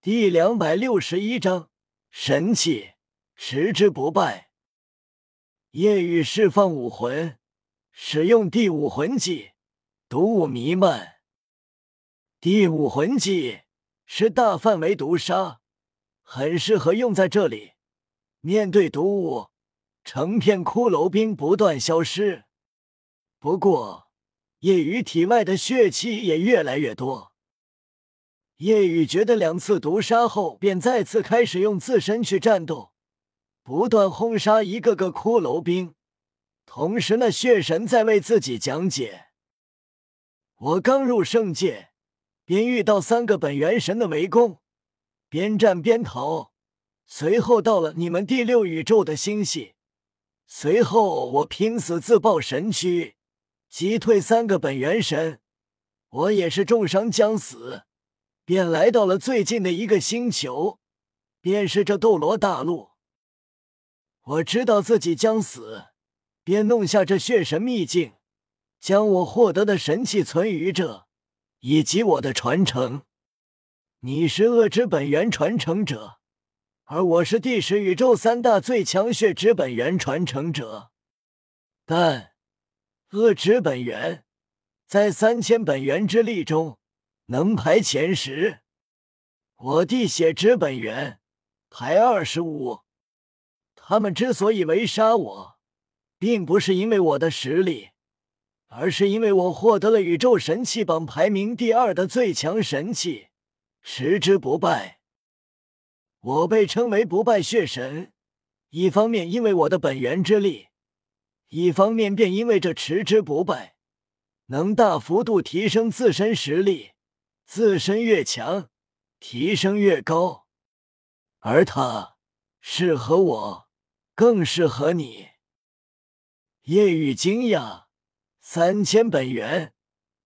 第两百六十一章神器，持之不败。夜雨释放武魂，使用第五魂技，毒雾弥漫。第五魂技是大范围毒杀，很适合用在这里。面对毒雾，成片骷髅兵不断消失。不过，夜雨体外的血气也越来越多。夜雨觉得两次毒杀后，便再次开始用自身去战斗，不断轰杀一个个骷髅兵。同时，那血神在为自己讲解。我刚入圣界，便遇到三个本元神的围攻，边战边逃。随后到了你们第六宇宙的星系，随后我拼死自爆神躯，击退三个本元神，我也是重伤将死，便来到了最近的一个星球，便是这斗罗大陆。我知道自己将死，便弄下这血神秘境，将我获得的神器存于这，以及我的传承。你是恶之本源传承者。而我是第十宇宙三大最强血之本源传承者，但恶之本源在三千本源之力中能排前十，我弟血之本源排二十五。他们之所以围杀我，并不是因为我的实力，而是因为我获得了宇宙神器榜排名第二的最强神器——持之不败。我被称为不败血神，一方面因为我的本源之力，一方面便因为这持之不败能大幅度提升自身实力，自身越强，提升越高。而它适合我，更适合你。夜雨惊讶，三千本源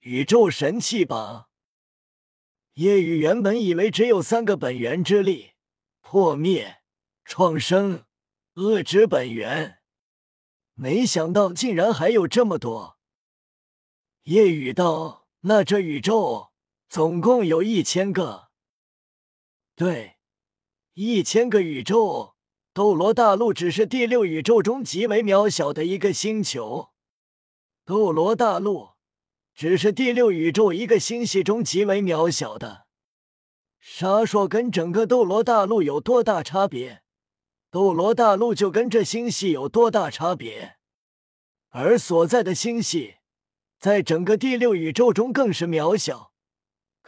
宇宙神器榜。夜雨原本以为只有三个本源之力。破灭、创生、恶之本源，没想到竟然还有这么多。夜雨道：“那这宇宙总共有一千个。”对，一千个宇宙。斗罗大陆只是第六宇宙中极为渺小的一个星球。斗罗大陆只是第六宇宙一个星系中极为渺小的。沙烁跟整个斗罗大陆有多大差别？斗罗大陆就跟这星系有多大差别？而所在的星系，在整个第六宇宙中更是渺小，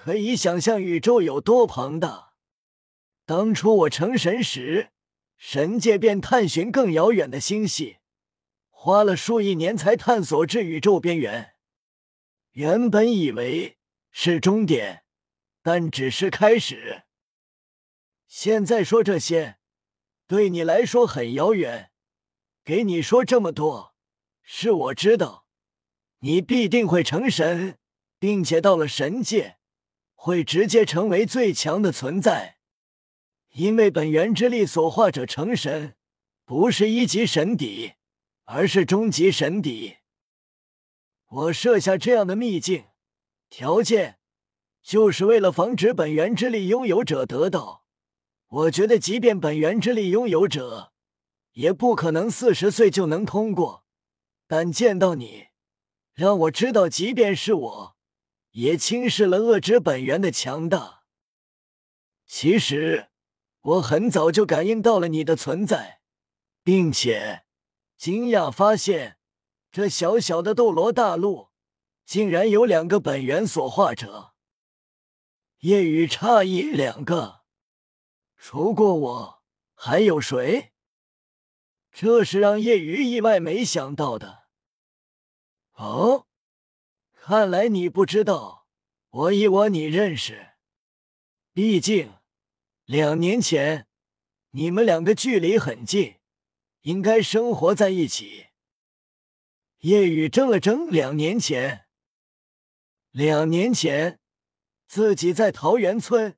可以想象宇宙有多庞大。当初我成神时，神界便探寻更遥远的星系，花了数亿年才探索至宇宙边缘。原本以为是终点。但只是开始。现在说这些，对你来说很遥远。给你说这么多，是我知道，你必定会成神，并且到了神界，会直接成为最强的存在。因为本源之力所化者成神，不是一级神邸，而是终极神邸。我设下这样的秘境条件。就是为了防止本源之力拥有者得到。我觉得，即便本源之力拥有者，也不可能四十岁就能通过。但见到你，让我知道，即便是我，也轻视了恶之本源的强大。其实，我很早就感应到了你的存在，并且惊讶发现，这小小的斗罗大陆，竟然有两个本源所化者。夜雨诧异：“两个，除过我，还有谁？”这是让夜雨意外没想到的。哦，看来你不知道，我以我你认识。毕竟两年前你们两个距离很近，应该生活在一起。夜雨怔了怔：“两年前，两年前。”自己在桃源村，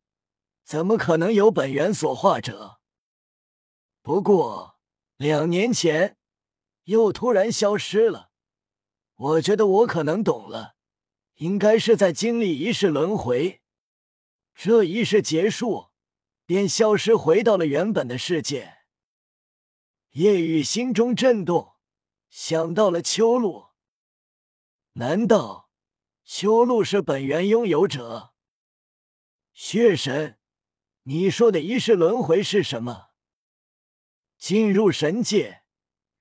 怎么可能有本源所化者？不过两年前又突然消失了。我觉得我可能懂了，应该是在经历一世轮回，这一世结束，便消失回到了原本的世界。叶雨心中震动，想到了秋露。难道秋露是本源拥有者？血神，你说的一世轮回是什么？进入神界，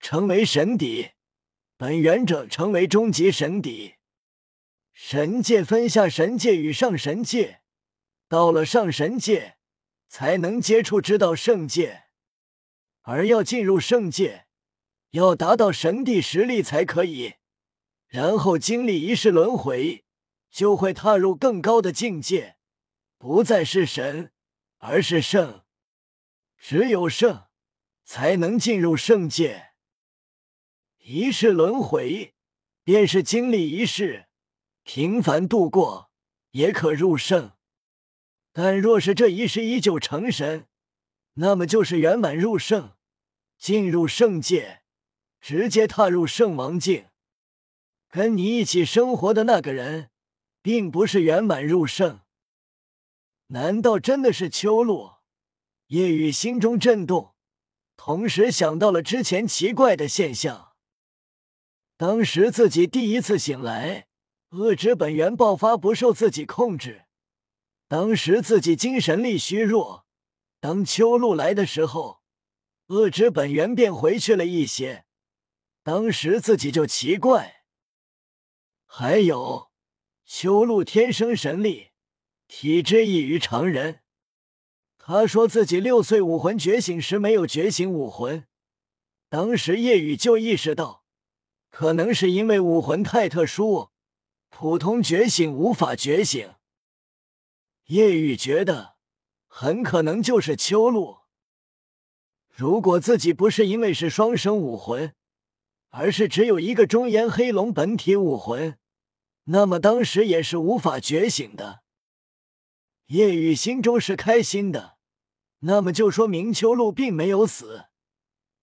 成为神邸，本源者成为终极神邸。神界分下神界与上神界，到了上神界才能接触知道圣界，而要进入圣界，要达到神帝实力才可以，然后经历一世轮回，就会踏入更高的境界，不再是神，而是圣。只有圣，才能进入圣界。一世轮回，便是经历一世。平凡度过也可入圣，但若是这一世依旧成神，那么就是圆满入圣，进入圣界，直接踏入圣王境。跟你一起生活的那个人，并不是圆满入圣。难道真的是秋露？叶雨心中震动，同时想到了之前奇怪的现象。当时自己第一次醒来。恶之本源爆发，不受自己控制。当时自己精神力虚弱，当秋露来的时候，恶之本源便回去了一些。当时自己就奇怪。还有，秋露天生神力，体质异于常人。他说自己六岁武魂觉醒时没有觉醒武魂，当时夜雨就意识到，可能是因为武魂太特殊。普通觉醒无法觉醒，叶雨觉得很可能就是秋露。如果自己不是因为是双生武魂，而是只有一个中炎黑龙本体武魂，那么当时也是无法觉醒的。叶雨心中是开心的，那么就说明秋露并没有死，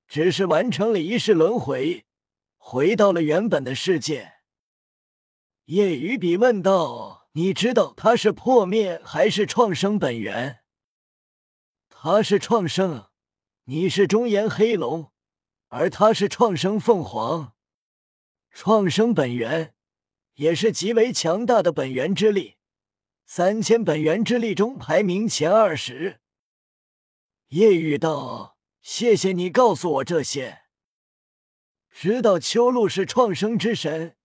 只是完成了一世轮回，回到了原本的世界。叶雨比问道：“你知道他是破灭还是创生本源？”他是创生，你是中炎黑龙，而他是创生凤凰。创生本源也是极为强大的本源之力，三千本源之力中排名前二十。叶雨道：“谢谢你告诉我这些，知道秋露是创生之神。”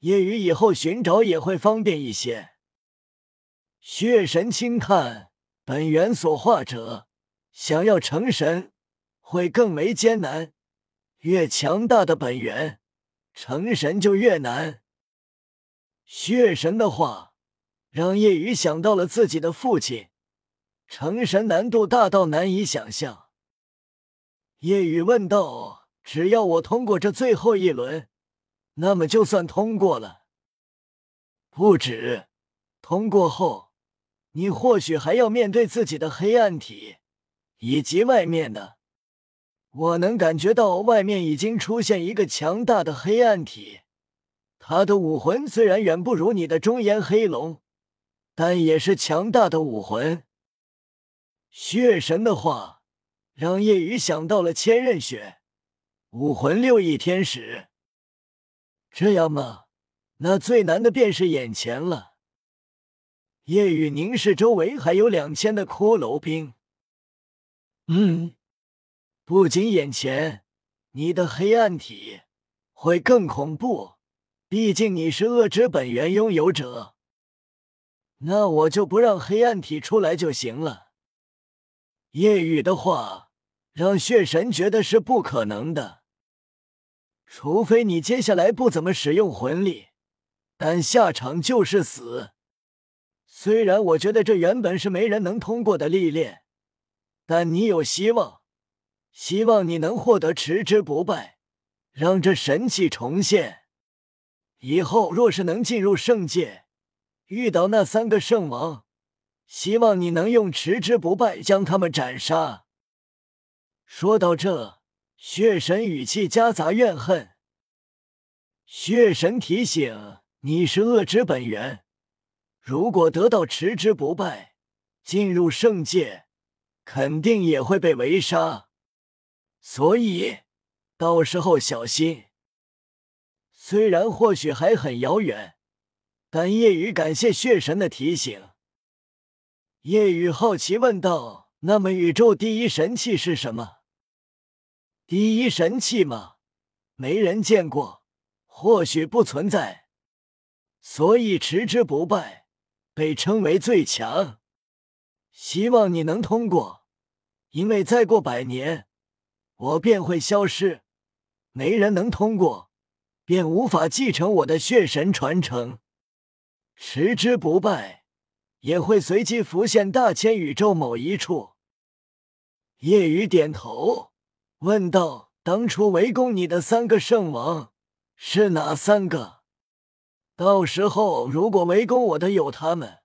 夜雨以后寻找也会方便一些。血神轻叹：“本源所化者，想要成神会更为艰难。越强大的本源，成神就越难。”血神的话让夜雨想到了自己的父亲，成神难度大到难以想象。夜雨问道：“只要我通过这最后一轮？”那么就算通过了，不止通过后，你或许还要面对自己的黑暗体，以及外面的。我能感觉到外面已经出现一个强大的黑暗体，他的武魂虽然远不如你的中炎黑龙，但也是强大的武魂。血神的话让叶雨想到了千仞雪，武魂六翼天使。这样吗？那最难的便是眼前了。夜雨凝视周围，还有两千的骷髅兵。嗯，不仅眼前，你的黑暗体会更恐怖。毕竟你是恶之本源拥有者。那我就不让黑暗体出来就行了。夜雨的话让血神觉得是不可能的。除非你接下来不怎么使用魂力，但下场就是死。虽然我觉得这原本是没人能通过的历练，但你有希望，希望你能获得持之不败，让这神器重现。以后若是能进入圣界，遇到那三个圣王，希望你能用持之不败将他们斩杀。说到这。血神语气夹杂怨恨。血神提醒：“你是恶之本源，如果得到持之不败，进入圣界，肯定也会被围杀。所以到时候小心。虽然或许还很遥远，但夜雨感谢血神的提醒。夜雨好奇问道：“那么宇宙第一神器是什么？”第一神器吗？没人见过，或许不存在，所以持之不败，被称为最强。希望你能通过，因为再过百年，我便会消失，没人能通过，便无法继承我的血神传承。持之不败，也会随机浮现大千宇宙某一处。夜雨点头。问道：“当初围攻你的三个圣王是哪三个？到时候如果围攻我的有他们，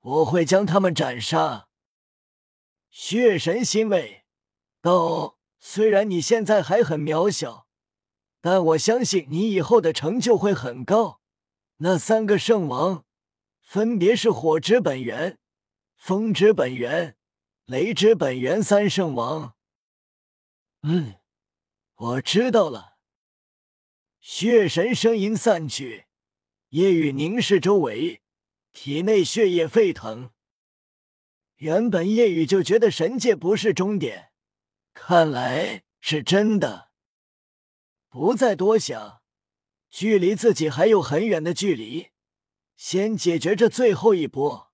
我会将他们斩杀。”血神欣慰道：“虽然你现在还很渺小，但我相信你以后的成就会很高。那三个圣王分别是火之本源、风之本源、雷之本源三圣王。”嗯，我知道了。血神声音散去，夜雨凝视周围，体内血液沸腾。原本夜雨就觉得神界不是终点，看来是真的。不再多想，距离自己还有很远的距离，先解决这最后一波。